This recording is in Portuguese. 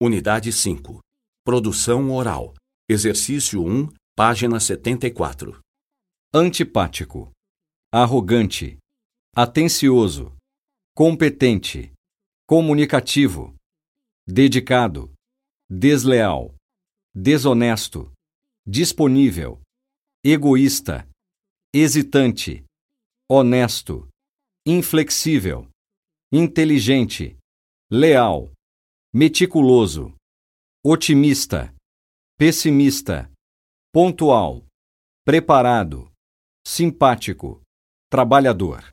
Unidade 5. Produção oral. Exercício 1, página 74. antipático, arrogante, atencioso, competente, comunicativo, dedicado, desleal, desonesto, disponível, egoísta, hesitante, honesto, inflexível, inteligente, leal, meticuloso, otimista, pessimista, pontual, preparado, simpático, trabalhador.